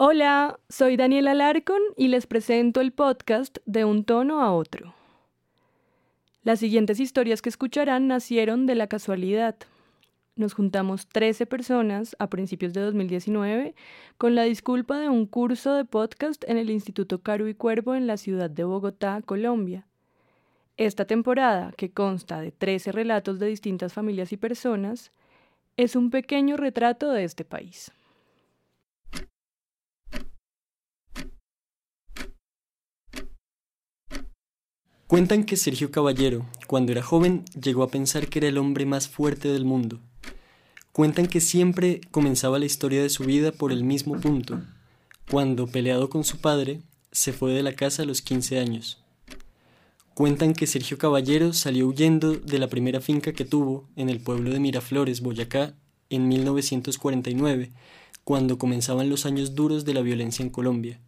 Hola, soy Daniela Larcon y les presento el podcast de un tono a otro. Las siguientes historias que escucharán nacieron de la casualidad. Nos juntamos 13 personas a principios de 2019 con la disculpa de un curso de podcast en el Instituto Caru y Cuervo en la ciudad de Bogotá, Colombia. Esta temporada, que consta de 13 relatos de distintas familias y personas, es un pequeño retrato de este país. Cuentan que Sergio Caballero, cuando era joven, llegó a pensar que era el hombre más fuerte del mundo. Cuentan que siempre comenzaba la historia de su vida por el mismo punto, cuando, peleado con su padre, se fue de la casa a los 15 años. Cuentan que Sergio Caballero salió huyendo de la primera finca que tuvo en el pueblo de Miraflores, Boyacá, en 1949, cuando comenzaban los años duros de la violencia en Colombia.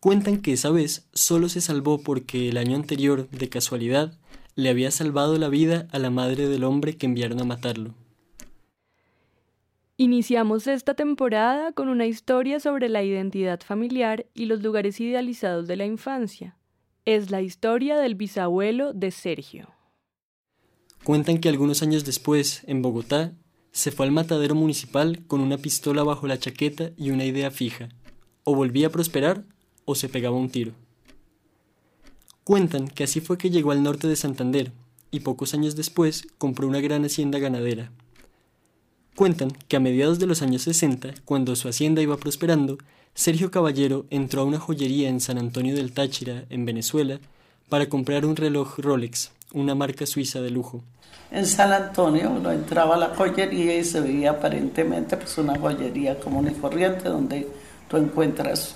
Cuentan que esa vez solo se salvó porque el año anterior, de casualidad, le había salvado la vida a la madre del hombre que enviaron a matarlo. Iniciamos esta temporada con una historia sobre la identidad familiar y los lugares idealizados de la infancia es la historia del bisabuelo de Sergio. Cuentan que algunos años después, en Bogotá, se fue al matadero municipal con una pistola bajo la chaqueta y una idea fija. O volvía a prosperar o se pegaba un tiro. Cuentan que así fue que llegó al norte de Santander y pocos años después compró una gran hacienda ganadera. Cuentan que a mediados de los años 60, cuando su hacienda iba prosperando, Sergio Caballero entró a una joyería en San Antonio del Táchira, en Venezuela, para comprar un reloj Rolex, una marca suiza de lujo. En San Antonio uno entraba la joyería y se veía aparentemente pues una joyería común y corriente donde tú encuentras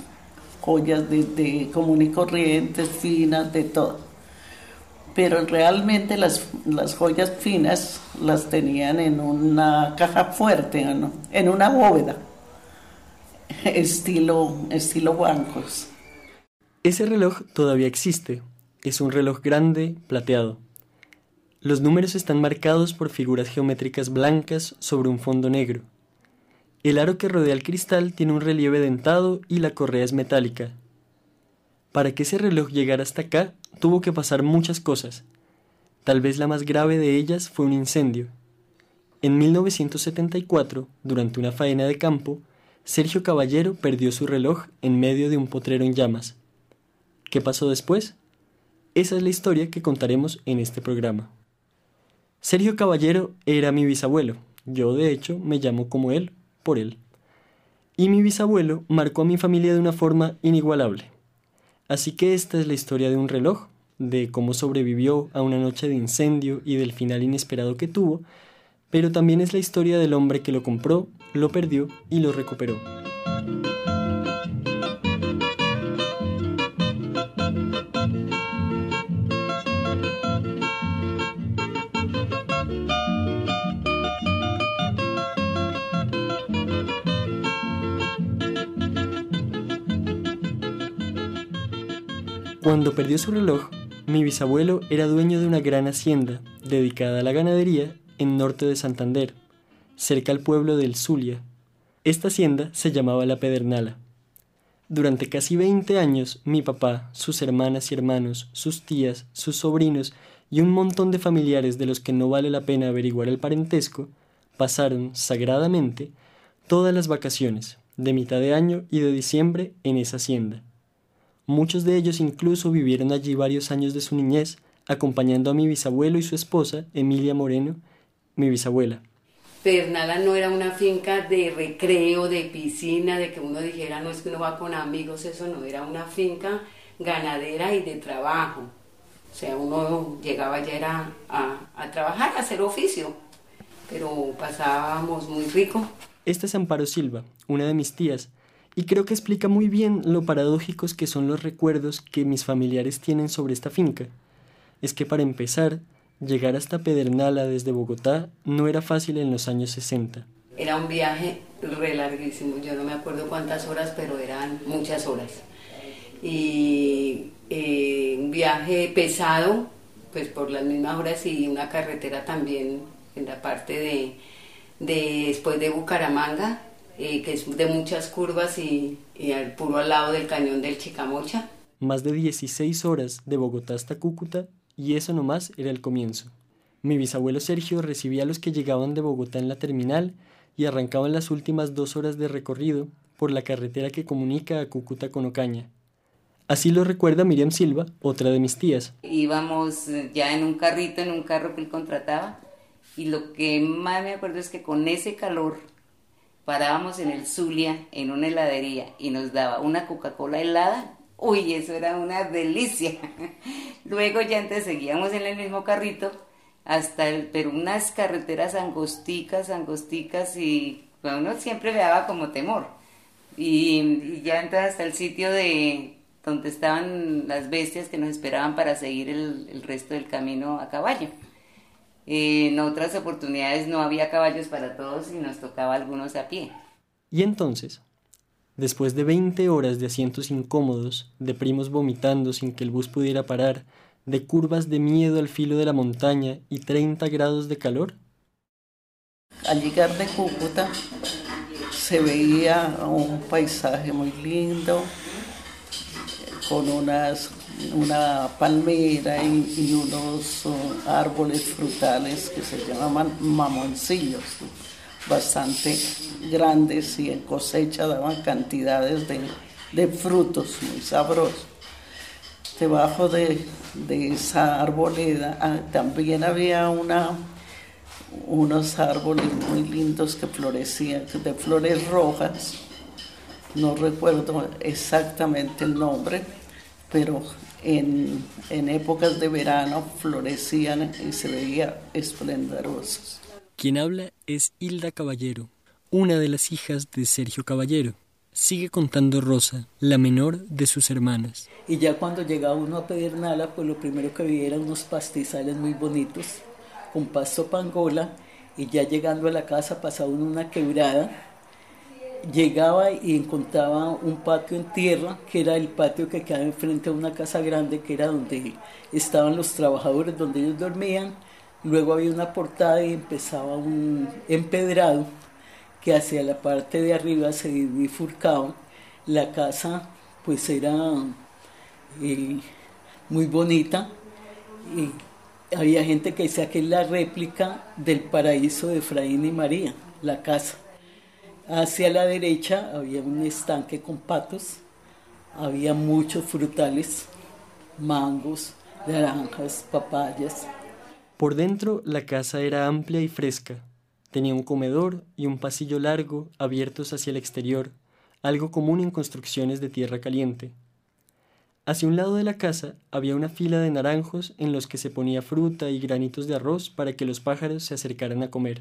joyas de, de común y corrientes, finas, de todo. Pero realmente las, las joyas finas las tenían en una caja fuerte, en una bóveda estilo, estilo bancos. Ese reloj todavía existe. Es un reloj grande, plateado. Los números están marcados por figuras geométricas blancas sobre un fondo negro. El aro que rodea el cristal tiene un relieve dentado y la correa es metálica. Para que ese reloj llegara hasta acá, tuvo que pasar muchas cosas. Tal vez la más grave de ellas fue un incendio. En 1974, durante una faena de campo, Sergio Caballero perdió su reloj en medio de un potrero en llamas. ¿Qué pasó después? Esa es la historia que contaremos en este programa. Sergio Caballero era mi bisabuelo. Yo, de hecho, me llamo como él, por él. Y mi bisabuelo marcó a mi familia de una forma inigualable. Así que esta es la historia de un reloj, de cómo sobrevivió a una noche de incendio y del final inesperado que tuvo, pero también es la historia del hombre que lo compró lo perdió y lo recuperó. Cuando perdió su reloj, mi bisabuelo era dueño de una gran hacienda dedicada a la ganadería en norte de Santander, cerca al pueblo del Zulia. Esta hacienda se llamaba La Pedernala. Durante casi 20 años, mi papá, sus hermanas y hermanos, sus tías, sus sobrinos y un montón de familiares de los que no vale la pena averiguar el parentesco, pasaron sagradamente todas las vacaciones, de mitad de año y de diciembre, en esa hacienda. Muchos de ellos incluso vivieron allí varios años de su niñez, acompañando a mi bisabuelo y su esposa, Emilia Moreno, mi bisabuela. Pedernala no era una finca de recreo, de piscina, de que uno dijera, no es que uno va con amigos, eso no, era una finca ganadera y de trabajo. O sea, uno llegaba ya a, a trabajar, a hacer oficio, pero pasábamos muy rico. Esta es Amparo Silva, una de mis tías, y creo que explica muy bien lo paradójicos que son los recuerdos que mis familiares tienen sobre esta finca. Es que para empezar, Llegar hasta Pedernala desde Bogotá no era fácil en los años 60. Era un viaje re larguísimo, yo no me acuerdo cuántas horas, pero eran muchas horas. Y eh, un viaje pesado, pues por las mismas horas y una carretera también en la parte de, después de Bucaramanga, eh, que es de muchas curvas y, y al puro al lado del cañón del Chicamocha. Más de 16 horas de Bogotá hasta Cúcuta y eso nomás era el comienzo. Mi bisabuelo Sergio recibía a los que llegaban de Bogotá en la terminal y arrancaban las últimas dos horas de recorrido por la carretera que comunica a Cúcuta con Ocaña. Así lo recuerda Miriam Silva, otra de mis tías. Íbamos eh, ya en un carrito, en un carro que él contrataba, y lo que más me acuerdo es que con ese calor parábamos en el Zulia, en una heladería, y nos daba una Coca-Cola helada. Uy, eso era una delicia. Luego ya antes seguíamos en el mismo carrito hasta el, pero unas carreteras angosticas, angosticas y bueno, uno siempre me daba como temor. Y, ya entonces hasta el sitio de donde estaban las bestias que nos esperaban para seguir el resto del camino a caballo. En otras oportunidades no había caballos para todos y nos tocaba algunos a pie. Y entonces, después de 20 horas de asientos incómodos, de primos vomitando sin que el bus pudiera parar, de curvas de miedo al filo de la montaña y 30 grados de calor? Al llegar de Cúcuta se veía un paisaje muy lindo, con unas, una palmera y, unos uh, árboles frutales que se llamaban mamoncillos, bastante grandes y en cosecha daban cantidades de, de frutos muy sabrosos. Debajo de, de esa arboleda ah, también había una, unos árboles muy lindos que florecían, de flores rojas. No recuerdo exactamente el nombre, pero en, en épocas de verano florecían y se veía esplendorosos. Quien habla es Hilda Caballero, una de las hijas de Sergio Caballero. Sigue contando Rosa, la menor de sus hermanas. Y ya cuando llegaba uno a Pedernala, pues lo primero que veía eran unos pastizales muy bonitos, con pasto pangola, y ya llegando a la casa pasaba uno una quebrada, llegaba y encontraba un patio en tierra, que era el patio que quedaba enfrente a una casa grande, que era donde estaban los trabajadores, donde ellos dormían, luego había una portada y empezaba un empedrado, que hacia la parte de arriba se bifurcaba. La casa pues era eh, muy bonita y había gente que decía que es la réplica del paraíso de Efraín y María, la casa. Hacia la derecha había un estanque con patos, había muchos frutales, mangos, naranjas, papayas. Por dentro la casa era amplia y fresca, Tenía un comedor y un pasillo largo abiertos hacia el exterior, algo común en construcciones de tierra caliente. Hacia un lado de la casa había una fila de naranjos en los que se ponía fruta y granitos de arroz para que los pájaros se acercaran a comer.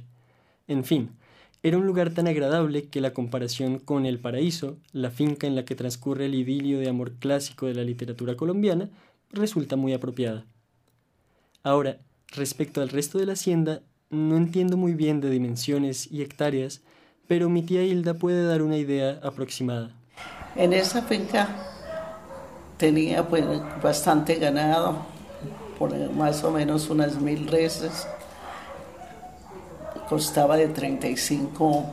En fin, era un lugar tan agradable que la comparación con El Paraíso, la finca en la que transcurre el idilio de amor clásico de la literatura colombiana, resulta muy apropiada. Ahora, respecto al resto de la hacienda, no entiendo muy bien de dimensiones y hectáreas, pero mi tía Hilda puede dar una idea aproximada. En esa finca tenía pues, bastante ganado, por más o menos unas mil reses. Costaba de 35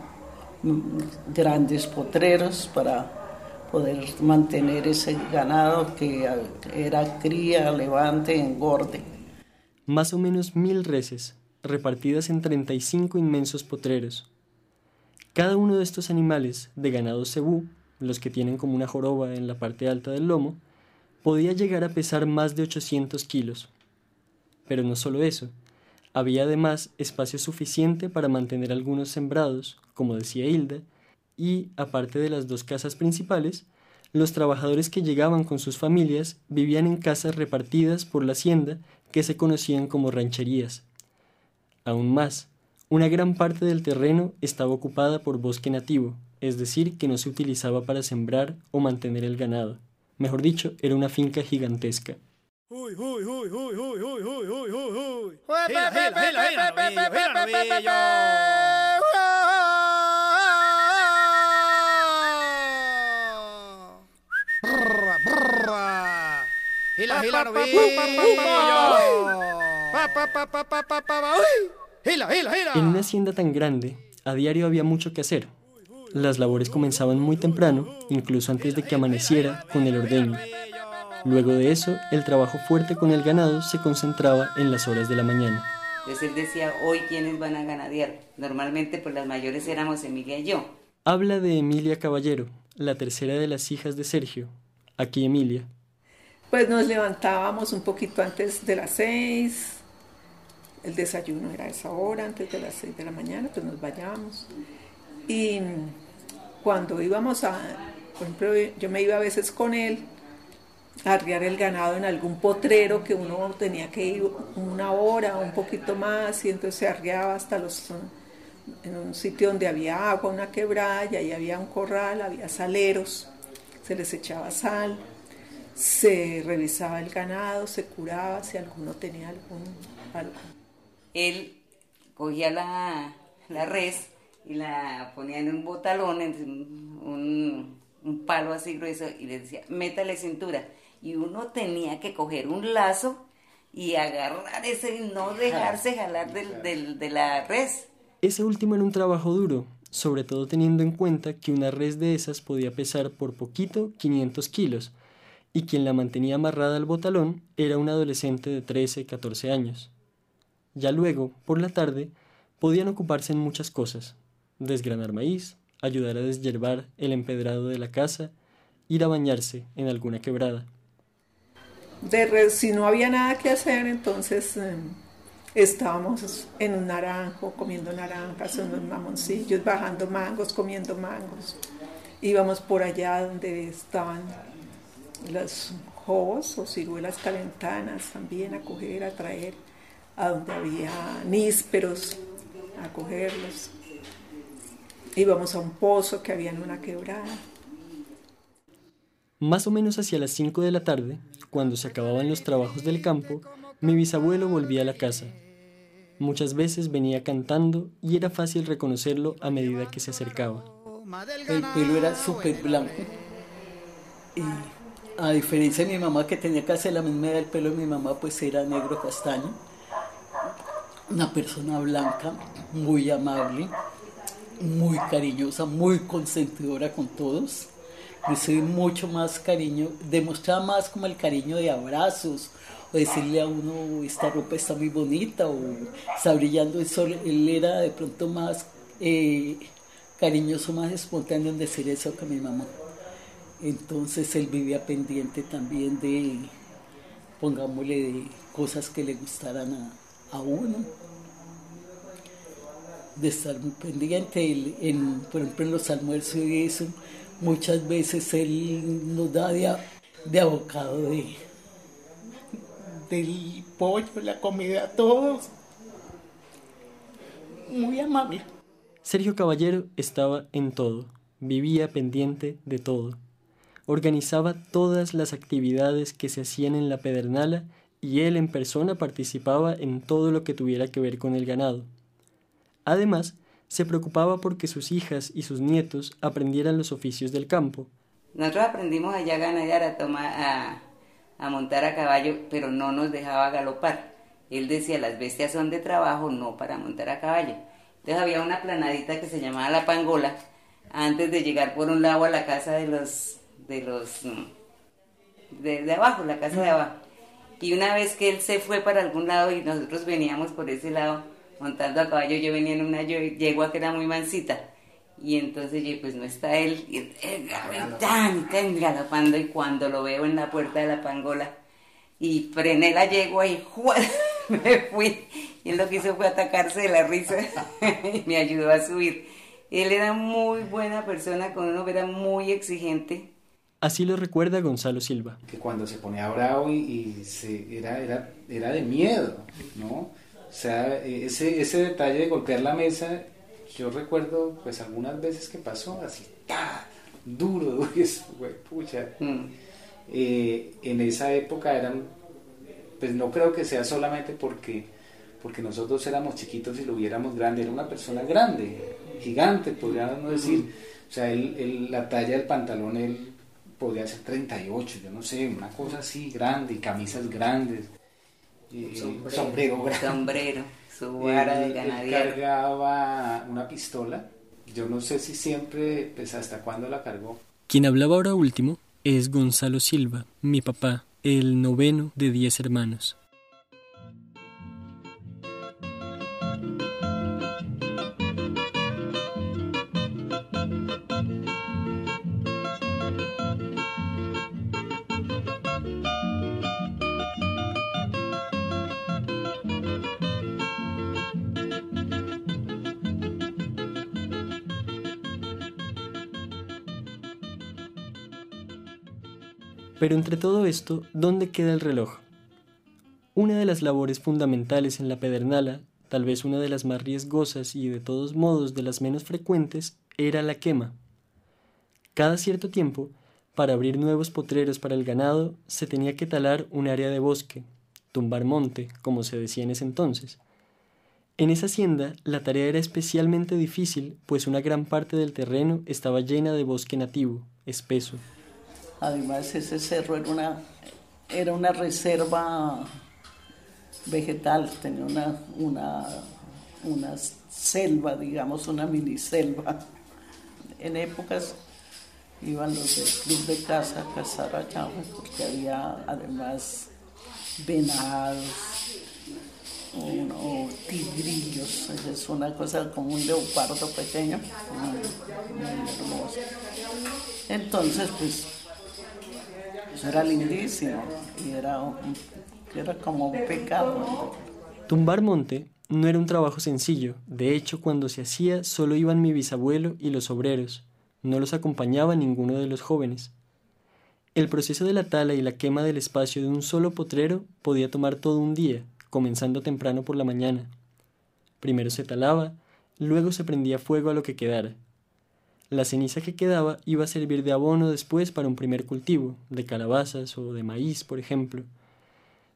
grandes potreros para poder mantener ese ganado que era cría, levante, engorde. Más o menos mil reses, repartidas en 35 inmensos potreros. Cada uno de estos animales, de ganado cebú, los que tienen como una joroba en la parte alta del lomo, podía llegar a pesar más de 800 kilos. Pero no solo eso, había además espacio suficiente para mantener algunos sembrados, como decía Hilda, y, aparte de las dos casas principales, los trabajadores que llegaban con sus familias vivían en casas repartidas por la hacienda que se conocían como rancherías. Aún más, una gran parte del terreno estaba ocupada por bosque nativo, es decir, que no se utilizaba para sembrar o mantener el ganado. Mejor dicho, era una finca gigantesca. En una hacienda tan grande, a diario había mucho que hacer. las labores comenzaban muy temprano, incluso antes de que amaneciera con el ordeño. Luego de eso, el trabajo fuerte con el ganado se concentraba en las horas de la mañana. Entonces él decía, hoy quiénes van a ganadear. Normalmente pues las mayores éramos Emilia y yo. Habla de Emilia Caballero, la tercera de las hijas de Sergio. Aquí Emilia. Pues nos levantábamos un poquito antes de las seis, el desayuno era a esa hora, antes de las seis de la mañana, pues nos bañábamos. Y cuando íbamos a, por ejemplo, yo me iba a veces con él arriar el ganado en algún potrero que uno tenía que ir una hora, un poquito más, y entonces se arriaba hasta los en un sitio donde había agua, una quebrada, y ahí había un corral, había saleros, se les echaba sal, se revisaba el ganado, se curaba si alguno tenía algún. Él cogía la, la res y la ponía en un botalón, en un, un palo así grueso, y le decía, métale cintura. Y uno tenía que coger un lazo y agarrar ese y no dejarse jalar del, del, de la res. Ese último era un trabajo duro, sobre todo teniendo en cuenta que una res de esas podía pesar por poquito 500 kilos, y quien la mantenía amarrada al botalón era un adolescente de 13, 14 años. Ya luego, por la tarde, podían ocuparse en muchas cosas, desgranar maíz, ayudar a deshiervar el empedrado de la casa, ir a bañarse en alguna quebrada. De si no había nada que hacer, entonces eh, estábamos en un naranjo, comiendo naranjas, en unos mamoncillos, bajando mangos, comiendo mangos. Íbamos por allá donde estaban los jobos o ciruelas calentanas también a coger, a traer, a donde había nísperos, a cogerlos. Íbamos a un pozo que había en una quebrada. Más o menos hacia las 5 de la tarde, cuando se acababan los trabajos del campo, mi bisabuelo volvía a la casa. Muchas veces venía cantando y era fácil reconocerlo a medida que se acercaba. El pelo era súper blanco. Y a diferencia de mi mamá que tenía casi la misma edad, el pelo de mi mamá pues era negro castaño. Una persona blanca, muy amable, muy cariñosa, muy consentidora con todos recibí mucho más cariño, demostraba más como el cariño de abrazos, o decirle a uno, esta ropa está muy bonita, o está brillando el sol, él era de pronto más eh, cariñoso, más espontáneo en decir eso que mi mamá. Entonces él vivía pendiente también de, pongámosle, de cosas que le gustaran a, a uno de estar muy pendiente, en, por ejemplo en los almuerzos y eso, Muchas veces él nos da de, abocado de, del pollo, la comida todos. Muy amable. Sergio Caballero estaba en todo, vivía pendiente de todo. Organizaba todas las actividades que se hacían en la pedernala y él en persona participaba en todo lo que tuviera que ver con el ganado. Además, se preocupaba porque sus hijas y sus nietos aprendieran los oficios del campo. Nosotros aprendimos allá a ganar, a, tomar, a, montar a caballo, pero no nos dejaba galopar. Él decía, las bestias son de trabajo, no para montar a caballo. Entonces había una planadita que se llamaba La Pangola, antes de llegar por un lado a la casa de los, de los, mm, de, de abajo, la casa de abajo. Y una vez que él se fue para algún lado y nosotros veníamos por ese lado, montando a caballo, yo venía en una yegua que era muy mansita. Y entonces yo, pues no está él, y él, tan, tan galopando, y cuando lo veo en la puerta de la pangola, y frené la yegua y me fui. Y él lo que hizo fue atacarse de la risa y me ayudó a subir. Él era muy buena persona, con uno era muy exigente. Así lo recuerda Gonzalo Silva. Que cuando se ponía bravo y, se, era, era, era de miedo, ¿no? O sea, e, ese, ese detalle de golpear la mesa, yo recuerdo pues algunas veces que pasó así, ¡ta! duro, eso, güey, pucha. Mm. Eh, en esa época eran, pues no creo que sea solamente porque, porque nosotros éramos chiquitos y lo viéramos grande, era una persona grande, gigante, podríamos decir. O sea, él, la talla del pantalón, él podía ser 38, yo no sé, una cosa así grande, y camisas grandes sombrero, sombrero, su vara de ganadero. cargaba una pistola yo no sé si siempre, pues hasta cuándo la cargó. Quien hablaba ahora último es Gonzalo Silva, mi papá, el noveno de diez hermanos. Pero entre todo esto, ¿dónde queda el reloj? Una de las labores fundamentales en la pedernala, tal vez una de las más riesgosas y de todos modos de las menos frecuentes, era la quema. Cada cierto tiempo, para abrir nuevos potreros para el ganado, se tenía que talar un área de bosque, tumbar monte, como se decía en ese entonces. En esa hacienda la tarea era especialmente difícil, pues una gran parte del terreno estaba llena de bosque nativo, espeso. Además, ese cerro era una, era una reserva vegetal, tenía una, una, una selva, digamos, una mini selva. En épocas iban los del club de caza a cazar allá, porque había además venados o, tigrillos, es una cosa como un leopardo pequeño, muy hermoso. Entonces, pues era lindísimo y era, era como un pecado. Tumbar monte no era un trabajo sencillo. De hecho, cuando se hacía solo iban mi bisabuelo y los obreros. No los acompañaba ninguno de los jóvenes. El proceso de la tala y la quema del espacio de un solo potrero podía tomar todo un día, comenzando temprano por la mañana. Primero se talaba, luego se prendía fuego a lo que quedara. La ceniza que quedaba iba a servir de abono después para un primer cultivo, de calabazas o de maíz, por ejemplo.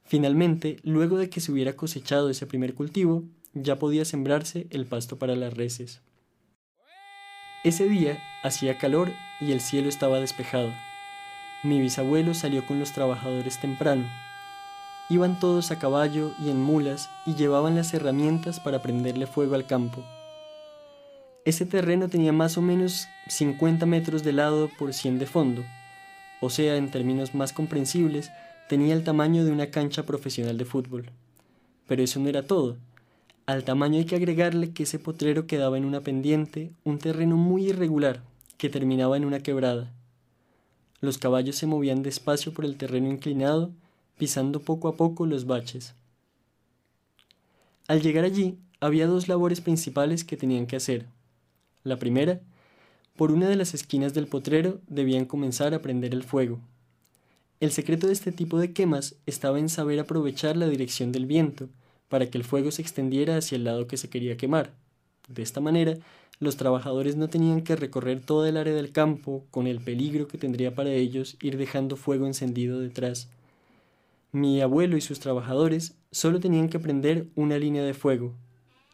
Finalmente, luego de que se hubiera cosechado ese primer cultivo, ya podía sembrarse el pasto para las reses. Ese día hacía calor y el cielo estaba despejado. Mi bisabuelo salió con los trabajadores temprano. Iban todos a caballo y en mulas y llevaban las herramientas para prenderle fuego al campo. Ese terreno tenía más o menos 50 metros de lado por 100 de fondo, o sea, en términos más comprensibles, tenía el tamaño de una cancha profesional de fútbol. Pero eso no era todo. Al tamaño hay que agregarle que ese potrero quedaba en una pendiente, un terreno muy irregular, que terminaba en una quebrada. Los caballos se movían despacio por el terreno inclinado, pisando poco a poco los baches. Al llegar allí, había dos labores principales que tenían que hacer. La primera, por una de las esquinas del potrero debían comenzar a prender el fuego. El secreto de este tipo de quemas estaba en saber aprovechar la dirección del viento para que el fuego se extendiera hacia el lado que se quería quemar. De esta manera, los trabajadores no tenían que recorrer toda el área del campo con el peligro que tendría para ellos ir dejando fuego encendido detrás. Mi abuelo y sus trabajadores solo tenían que prender una línea de fuego.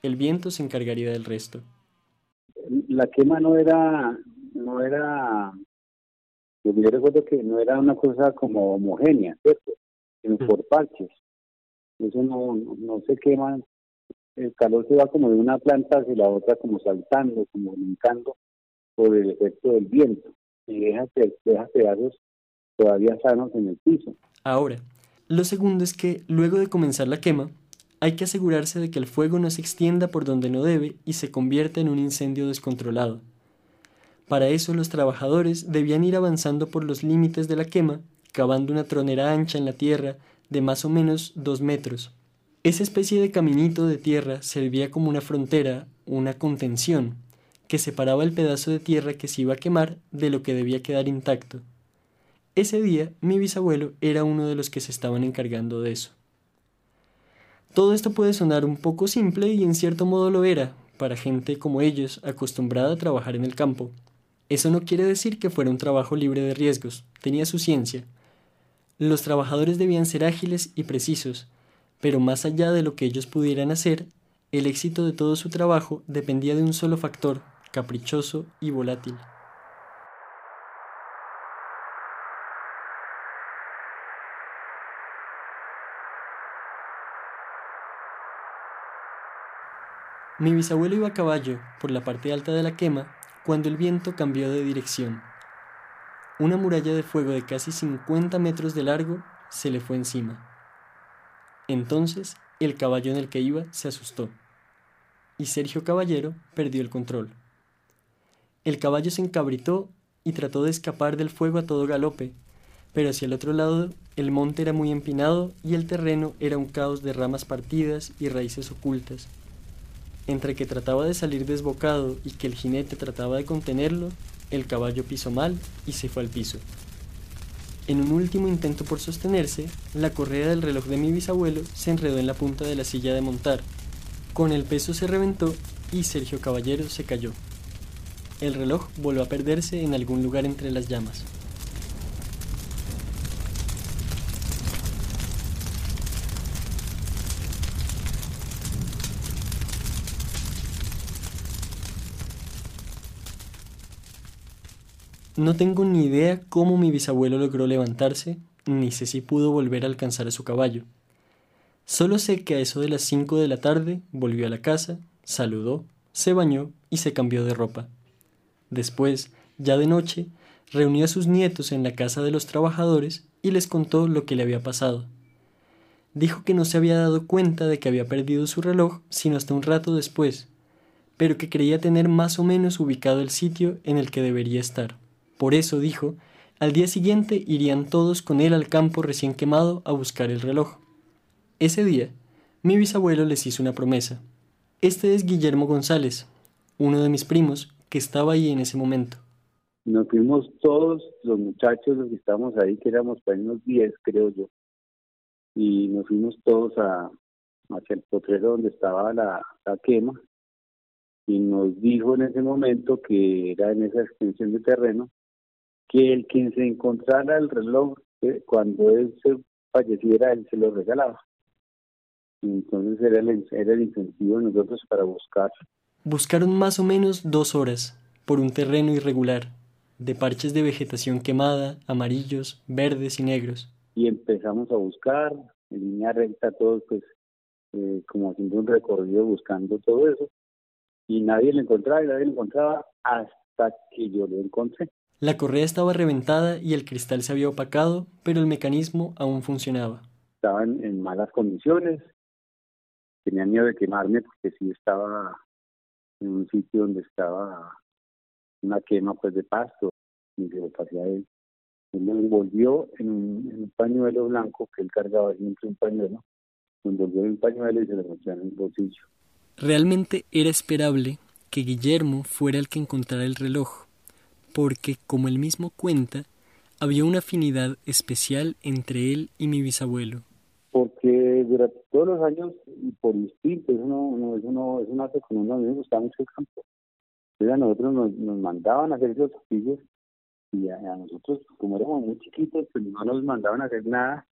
El viento se encargaría del resto la quema no era, no era, yo recuerdo que no era una cosa como homogénea, ¿cierto? Sino mm. por parches. Eso no, no, se quema, el calor se va como de una planta hacia la otra, como saltando, como brincando por el efecto del viento y deja, deja pedazos todavía sanos en el piso. Ahora, lo segundo es que luego de comenzar la quema, hay que asegurarse de que el fuego no se extienda por donde no debe y se convierta en un incendio descontrolado. Para eso los trabajadores debían ir avanzando por los límites de la quema, cavando una tronera ancha en la tierra de más o menos dos metros. Esa especie de caminito de tierra servía como una frontera, una contención, que separaba el pedazo de tierra que se iba a quemar de lo que debía quedar intacto. Ese día mi bisabuelo era uno de los que se estaban encargando de eso. Todo esto puede sonar un poco simple y en cierto modo lo era, para gente como ellos, acostumbrada a trabajar en el campo. Eso no quiere decir que fuera un trabajo libre de riesgos, tenía su ciencia. Los trabajadores debían ser ágiles y precisos, pero más allá de lo que ellos pudieran hacer, el éxito de todo su trabajo dependía de un solo factor, caprichoso y volátil. Mi bisabuelo iba a caballo por la parte alta de la quema cuando el viento cambió de dirección. Una muralla de fuego de casi 50 metros de largo se le fue encima. Entonces el caballo en el que iba se asustó y Sergio Caballero perdió el control. El caballo se encabritó y trató de escapar del fuego a todo galope, pero hacia el otro lado el monte era muy empinado y el terreno era un caos de ramas partidas y raíces ocultas. Entre que trataba de salir desbocado y que el jinete trataba de contenerlo, el caballo pisó mal y se fue al piso. En un último intento por sostenerse, la correa del reloj de mi bisabuelo se enredó en la punta de la silla de montar con el peso se reventó y Sergio Caballero se cayó. El reloj volvió a perderse en algún lugar entre las llamas. No tengo ni idea cómo mi bisabuelo logró levantarse, ni sé si pudo volver a alcanzar a su caballo. Solo sé que a eso de las cinco de la tarde volvió a la casa, saludó, se bañó y se cambió de ropa. Después, ya de noche, reunió a sus nietos en la casa de los trabajadores y les contó lo que le había pasado. Dijo que no se había dado cuenta de que había perdido su reloj sino hasta un rato después, pero que creía tener más o menos ubicado el sitio en el que debería estar. Por eso, dijo, al día siguiente irían todos con él al campo recién quemado a buscar el reloj. Ese día, mi bisabuelo les hizo una promesa. Este es Guillermo González, uno de mis primos, que estaba ahí en ese momento. Nos fuimos todos los muchachos, los que estábamos ahí, que éramos para unos 10, creo yo, y nos fuimos todos a, hacia el potrero donde estaba la, quema, y nos dijo en ese momento que era en esa extensión de terreno, que el quien se encontrara el reloj, eh, cuando él se falleciera, él se lo regalaba. Entonces era el, era el incentivo de nosotros para buscar. Buscaron más o menos dos horas por un terreno irregular, de parches de vegetación quemada, amarillos, verdes y negros. Y empezamos a buscar, en línea recta, todos pues eh, como haciendo un recorrido buscando todo eso. Y nadie lo encontraba y nadie lo encontraba hasta que yo lo encontré. La correa estaba reventada y el cristal se había opacado, pero el mecanismo aún funcionaba. Estaban en malas condiciones, tenía miedo de quemarme porque sí estaba en un sitio donde estaba una quema pues de pasto y se lo pasé a él. Él me envolvió en un, pañuelo blanco que él cargaba siempre un pañuelo, me envolvió en un pañuelo y se lo metió en el bolsillo. Realmente era esperable que Guillermo fuera el que encontrara el reloj, porque, como él mismo cuenta, había una afinidad especial entre él y mi bisabuelo porque durante todos los años, y por instinto, eso no, no, eso no, es una con uno, a mí me gustaba mucho el campo. Entonces a nosotros nos, nos mandaban a hacer los oficios y a, nosotros, como éramos muy chiquitos, pues no nos mandaban a hacer nada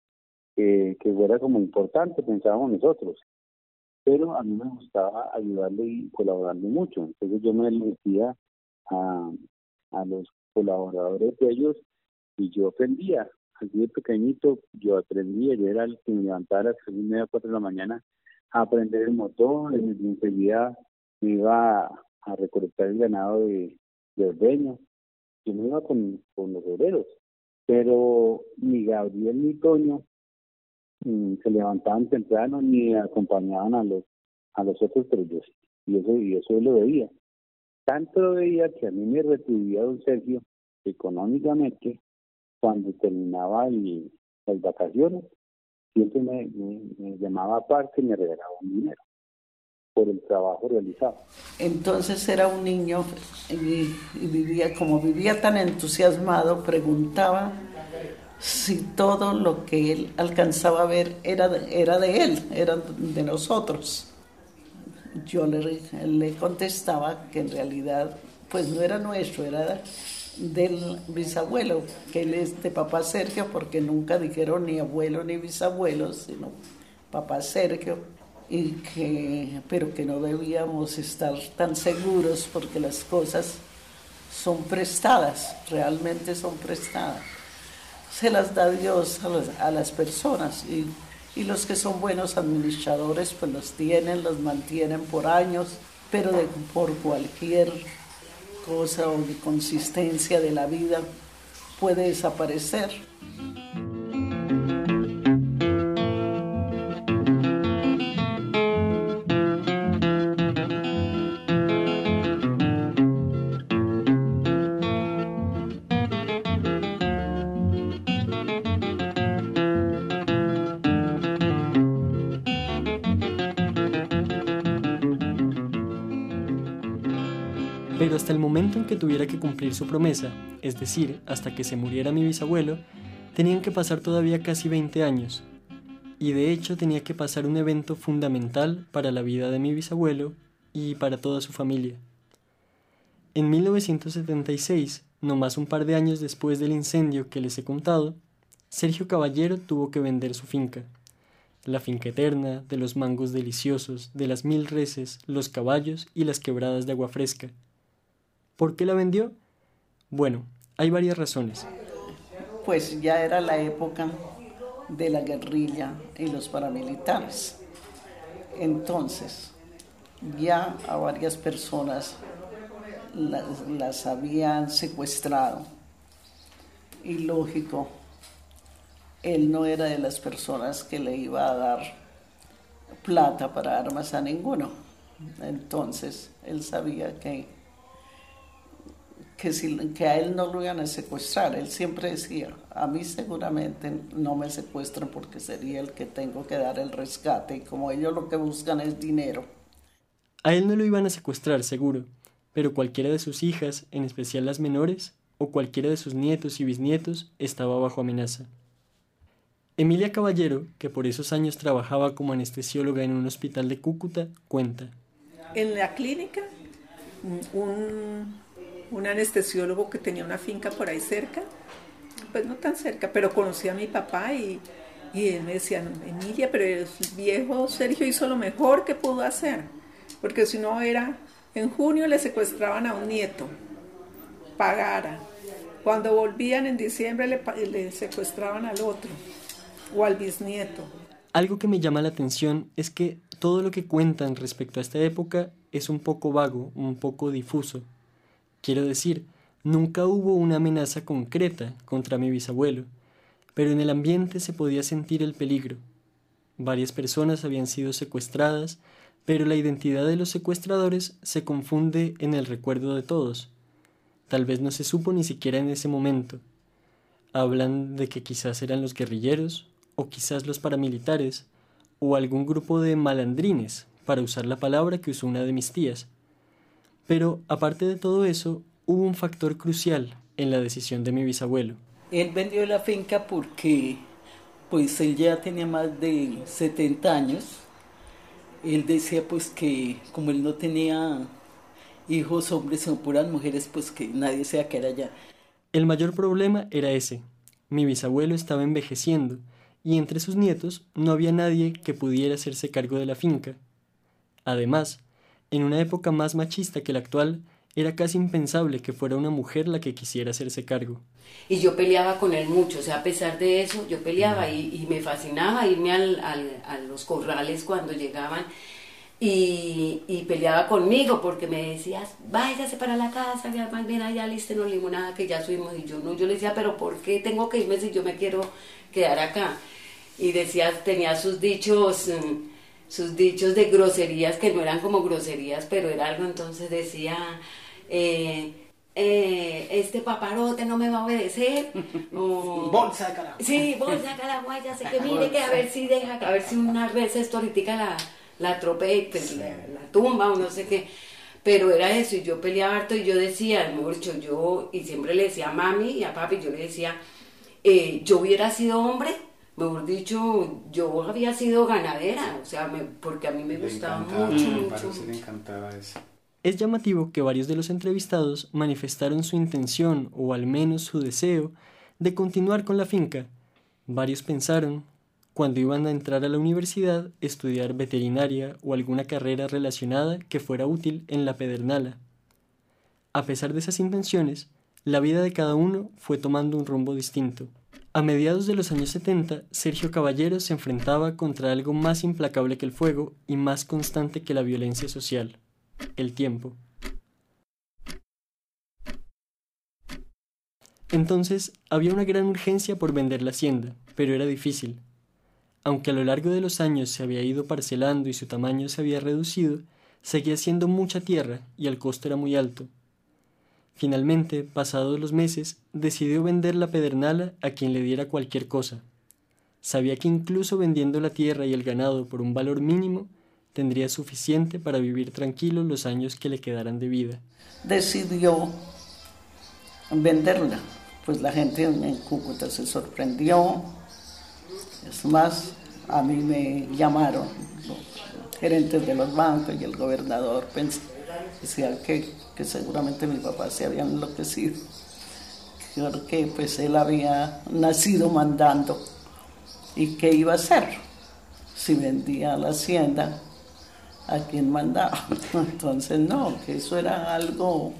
que, que fuera como importante, pensábamos nosotros. Pero a mí me gustaba ayudarle y colaborarle mucho. Entonces yo me metía a, a los colaboradores de ellos y yo aprendía así de pequeñito, yo aprendí, yo era el que me levantaba a las tres y media, cuatro de la mañana a aprender el motor, y enseguida me iba a, recolectar el ganado de, de ordeño. Yo me iba con, con los obreros, pero ni Gabriel ni Toño mm, se levantaban temprano ni acompañaban a los a los otros, pero yo sí, y eso, y eso lo veía. Tanto veía que a mí me retribuía don Sergio económicamente cuando terminaba las vacaciones, siempre me, llamaba aparte y me regalaba un dinero por el trabajo realizado. Entonces era un niño y, vivía, como vivía tan entusiasmado, preguntaba si todo lo que él alcanzaba a ver era era de él, era de nosotros. Yo le, le contestaba que en realidad pues no era nuestro, era del bisabuelo, que él es de papá Sergio, porque nunca dijeron ni abuelo ni bisabuelo, sino papá Sergio, y que, pero que no debíamos estar tan seguros porque las cosas son prestadas, realmente son prestadas. Se las da Dios a las, personas y, y los que son buenos administradores pues los tienen, los mantienen por años pero por cualquier cosa o de consistencia de la vida puede desaparecer. Pero hasta el momento en que tuviera que cumplir su promesa, es decir, hasta que se muriera mi bisabuelo, tenían que pasar todavía casi 20 años. Y de hecho tenía que pasar un evento fundamental para la vida de mi bisabuelo y para toda su familia. En 1976, no más un par de años después del incendio que les he contado, Sergio Caballero tuvo que vender su finca. La finca eterna, de los mangos deliciosos, de las mil reses, los caballos y las quebradas de agua fresca. ¿Por qué la vendió? Bueno, hay varias razones. Pues ya era la época de la guerrilla y los paramilitares. Entonces, ya a varias personas las, habían secuestrado. Y lógico, él no era de las personas que le iba a dar plata para armas a ninguno. Entonces, él sabía que que, si, que a él no lo iban a secuestrar. Él siempre decía, a mí seguramente no me secuestran porque sería el que tengo que dar el rescate y como ellos lo que buscan es dinero. A él no lo iban a secuestrar, seguro, pero cualquiera de sus hijas, en especial las menores, o cualquiera de sus nietos y bisnietos, estaba bajo amenaza. Emilia Caballero, que por esos años trabajaba como anestesióloga en un hospital de Cúcuta, cuenta. En la clínica, un un anestesiólogo que tenía una finca por ahí cerca, pues no tan cerca, pero conocía a mi papá y, y me decía, Emilia, pero el viejo Sergio hizo lo mejor que pudo hacer, porque si no era, en junio le secuestraban a un nieto, pagara. Cuando volvían en diciembre le, le secuestraban al otro o al bisnieto. Algo que me llama la atención es que todo lo que cuentan respecto a esta época es un poco vago, un poco difuso. Quiero decir, nunca hubo una amenaza concreta contra mi bisabuelo, pero en el ambiente se podía sentir el peligro. Varias personas habían sido secuestradas, pero la identidad de los secuestradores se confunde en el recuerdo de todos. Tal vez no se supo ni siquiera en ese momento. Hablan de que quizás eran los guerrilleros, o quizás los paramilitares, o algún grupo de malandrines, para usar la palabra que usó una de mis tías. Pero aparte de todo eso, hubo un factor crucial en la decisión de mi bisabuelo. Él vendió la finca porque pues él ya tenía más de 70 años. Él decía pues que como él no tenía hijos hombres o puras mujeres, pues que nadie se quedar allá. El mayor problema era ese. Mi bisabuelo estaba envejeciendo y entre sus nietos no había nadie que pudiera hacerse cargo de la finca. Además, en una época más machista que la actual, era casi impensable que fuera una mujer la que quisiera hacerse cargo. Y yo peleaba con él mucho, o sea, a pesar de eso, yo peleaba y, me fascinaba irme al, a los corrales cuando llegaban y, peleaba conmigo porque me decías, váyase para la casa, ya más bien allá no limonada que ya subimos. Y yo no, yo le decía, pero ¿por qué tengo que irme si yo me quiero quedar acá? Y decía, tenía sus dichos... Sus dichos de groserías que no eran como groserías, pero era algo, entonces decía, eh, eh, este paparote no me va a obedecer. O, bolsa de calagua. Sí, bolsa de calagua, ya sé que mire que a ver si deja, a ver si una vez esto ahorita la, la atropella, pues, la, tumba o no sé qué. Pero era eso, y yo peleaba harto y yo decía, mucho, yo, y siempre le decía a mami y a papi, yo le decía, eh, yo hubiera sido hombre, mejor dicho, yo había sido ganadera, o sea, porque a mí me gustaba mucho, mucho. Es llamativo que varios de los entrevistados manifestaron su intención, o al menos su deseo, de continuar con la finca. Varios pensaron, cuando iban a entrar a la universidad, estudiar veterinaria o alguna carrera relacionada que fuera útil en la pedernala. A pesar de esas intenciones, la vida de cada uno fue tomando un rumbo distinto. A mediados de los años 70, Sergio Caballero se enfrentaba contra algo más implacable que el fuego y más constante que la violencia social, el tiempo. Entonces había una gran urgencia por vender la hacienda, pero era difícil. Aunque a lo largo de los años se había ido parcelando y su tamaño se había reducido, seguía siendo mucha tierra y el costo era muy alto. Finalmente, pasados los meses, decidió vender la pedernala a quien le diera cualquier cosa. Sabía que incluso vendiendo la tierra y el ganado por un valor mínimo, tendría suficiente para vivir tranquilo los años que le quedaran de vida. Decidió venderla. Pues la gente en Cúcuta se sorprendió. Es más, a mí me llamaron los gerentes de los bancos y el gobernador pensé, decía que, que seguramente mi papá se había enloquecido. Porque pues él había nacido mandando. ¿Y qué iba a hacer? Si vendía la hacienda, ¿a quién mandaba? Entonces no, que eso era algo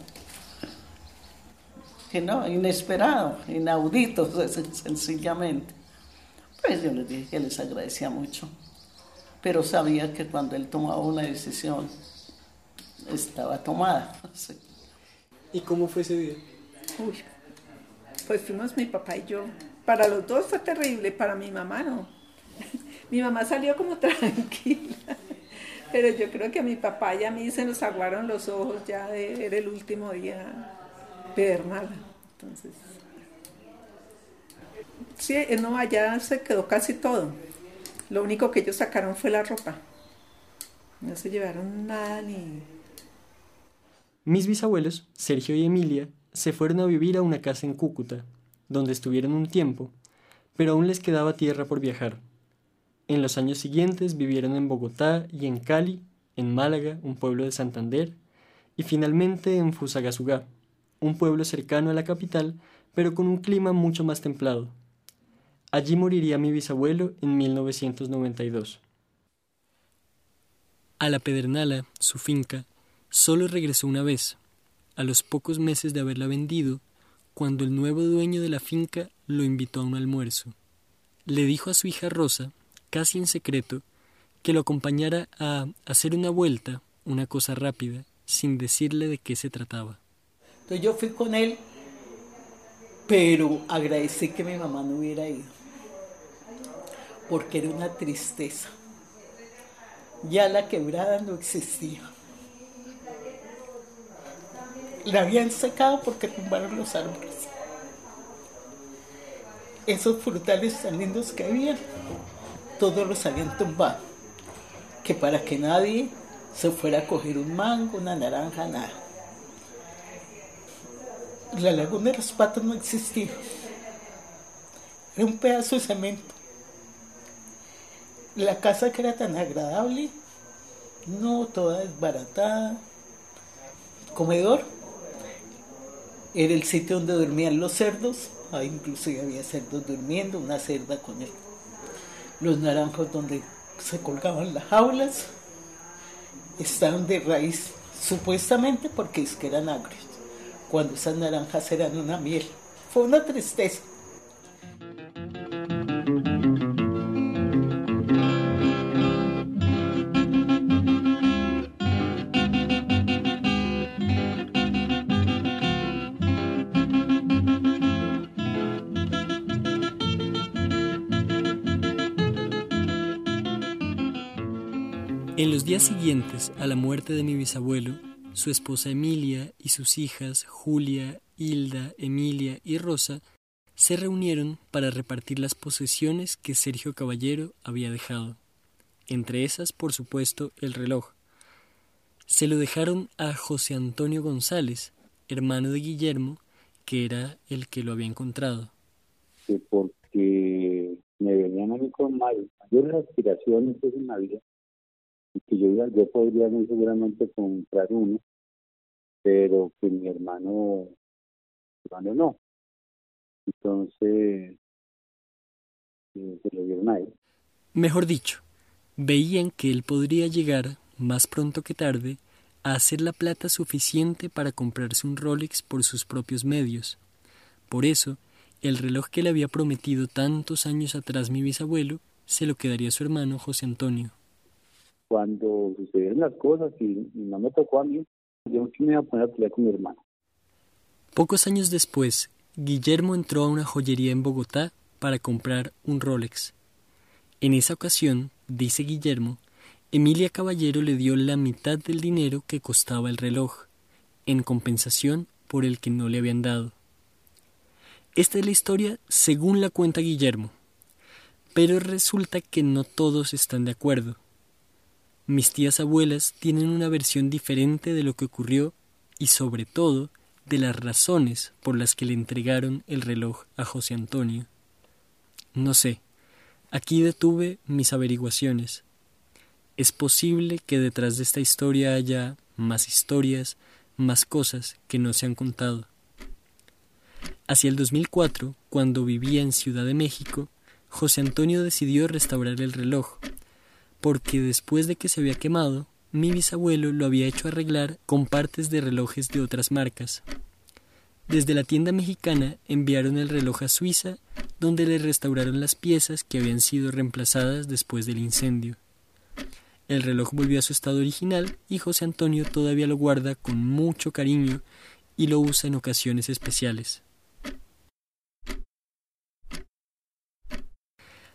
que no, inesperado, inaudito, sencillamente. Pues yo les dije que les agradecía mucho, pero sabía que cuando él tomaba una decisión, estaba tomada. ¿Y cómo fue ese día? Uy, pues fuimos mi papá y yo. Para los dos fue terrible, para mi mamá no. Mi mamá salió como tranquila, pero yo creo que a mi papá y a mí se nos aguaron los ojos, ya era el último día pedernal. Entonces, sí, no, allá se quedó casi todo. Lo único que ellos sacaron fue la ropa. No se llevaron nada ni... Mis bisabuelos, Sergio y Emilia, se fueron a vivir a una casa en Cúcuta, donde estuvieron un tiempo, pero aún les quedaba tierra por viajar. En los años siguientes vivieron en Bogotá y en Cali, en Málaga, un pueblo de Santander, y finalmente en Fusagasugá, un pueblo cercano a la capital, pero con un clima mucho más templado. Allí moriría mi bisabuelo en 1992. A la Pedernala, su finca, solo regresó una vez, a los pocos meses de haberla vendido, cuando el nuevo dueño de la finca lo invitó a un almuerzo. Le dijo a su hija Rosa, casi en secreto, que lo acompañara a hacer una vuelta, una cosa rápida, sin decirle de qué se trataba. Entonces yo fui con él, pero agradecí que mi mamá no hubiera ido, porque era una tristeza. Ya la quebrada no existía. La habían secado porque tumbaron los árboles. Esos frutales tan lindos que había, todos los habían tumbado. Que para que nadie se fuera a coger un mango, una naranja, nada la laguna de los patos no existía. Era un pedazo de cemento. La casa que era tan agradable, no toda desbaratada. Comedor era el sitio donde dormían los cerdos. Ahí inclusive había cerdos durmiendo, una cerda con él. Los naranjos donde se colgaban las jaulas estaban de raíz, supuestamente porque es que eran agrios cuando esas naranjas eran una miel. Fue una tristeza. En los días siguientes a la muerte de mi bisabuelo, su esposa Emilia y sus hijas Julia, Hilda, Emilia y Rosa se reunieron para repartir las posesiones que Sergio Caballero había dejado. Entre esas, por supuesto, el reloj. Se lo dejaron a José Antonio González, hermano de Guillermo, que era el que lo había encontrado. porque me venían a mí con mayores aspiraciones en la vida y que yo, yo podría muy seguramente comprar uno, pero que mi hermano, no. Entonces, eh, se lo dieron a él. Mejor dicho, veían que él podría llegar, más pronto que tarde, a hacer la plata suficiente para comprarse un Rolex por sus propios medios. Por eso, el reloj que le había prometido tantos años atrás mi bisabuelo se lo quedaría su hermano José Antonio. Cuando sucedieron las cosas y, no me tocó a mí, yo me iba a poner a pelear con mi hermano. Pocos años después, Guillermo entró a una joyería en Bogotá para comprar un Rolex. En esa ocasión, dice Guillermo, Emilia Caballero le dio la mitad del dinero que costaba el reloj, en compensación por el que no le habían dado. Esta es la historia según la cuenta Guillermo, pero resulta que no todos están de acuerdo. Mis tías abuelas tienen una versión diferente de lo que ocurrió y sobre todo de las razones por las que le entregaron el reloj a José Antonio. No sé, aquí detuve mis averiguaciones. Es posible que detrás de esta historia haya más historias, más cosas que no se han contado. Hacia el 2004, cuando vivía en Ciudad de México, José Antonio decidió restaurar el reloj, porque después de que se había quemado, mi bisabuelo lo había hecho arreglar con partes de relojes de otras marcas. Desde la tienda mexicana enviaron el reloj a Suiza, donde le restauraron las piezas que habían sido reemplazadas después del incendio. El reloj volvió a su estado original y José Antonio todavía lo guarda con mucho cariño y lo usa en ocasiones especiales.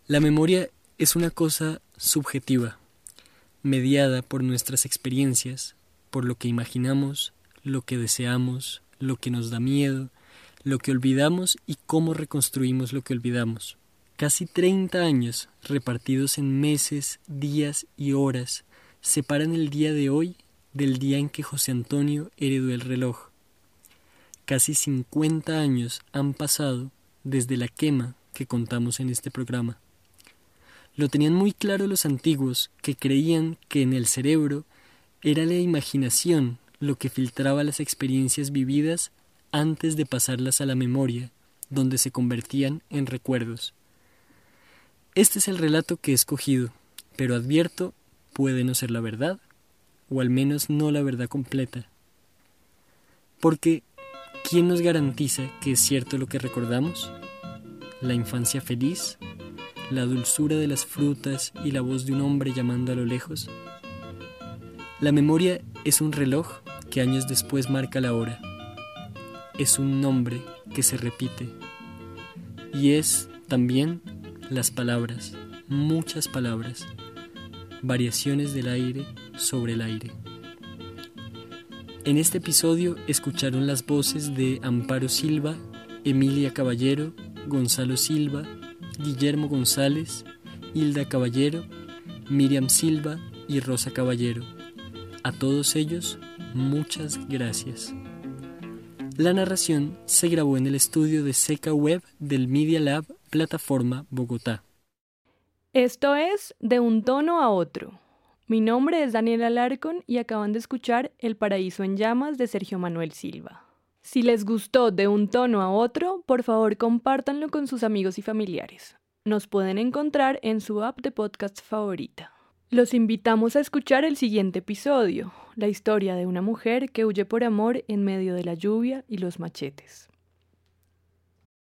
La memoria es una cosa subjetiva, mediada por nuestras experiencias, por lo que imaginamos, lo que deseamos, lo que nos da miedo, lo que olvidamos y cómo reconstruimos lo que olvidamos. Casi treinta años, repartidos en meses, días y horas, separan el día de hoy del día en que José Antonio heredó el reloj. Casi cincuenta años han pasado desde la quema que contamos en este programa. Lo tenían muy claro los antiguos, que creían que en el cerebro era la imaginación lo que filtraba las experiencias vividas antes de pasarlas a la memoria, donde se convertían en recuerdos. Este es el relato que he escogido, pero advierto puede no ser la verdad, o al menos no la verdad completa. Porque, ¿quién nos garantiza que es cierto lo que recordamos? ¿La infancia feliz? La dulzura de las frutas y la voz de un hombre llamando a lo lejos? La memoria es un reloj que años después marca la hora. Es un nombre que se repite. Y es también las palabras, muchas palabras, variaciones del aire sobre el aire. En este episodio escucharon las voces de Amparo Silva, Emilia Caballero, Gonzalo Silva, Guillermo González, Hilda Caballero, Miriam Silva y Rosa Caballero. A todos ellos, muchas gracias. La narración se grabó en el estudio de Seca Web del Media Lab Plataforma Bogotá. Esto es De un tono a otro. Mi nombre es Daniela Larcon y acaban de escuchar El paraíso en llamas de Sergio Manuel Silva. Si les gustó de un tono a otro, por favor compártanlo con sus amigos y familiares. Nos pueden encontrar en su app de podcast favorita. Los invitamos a escuchar el siguiente episodio, la historia de una mujer que huye por amor en medio de la lluvia y los machetes.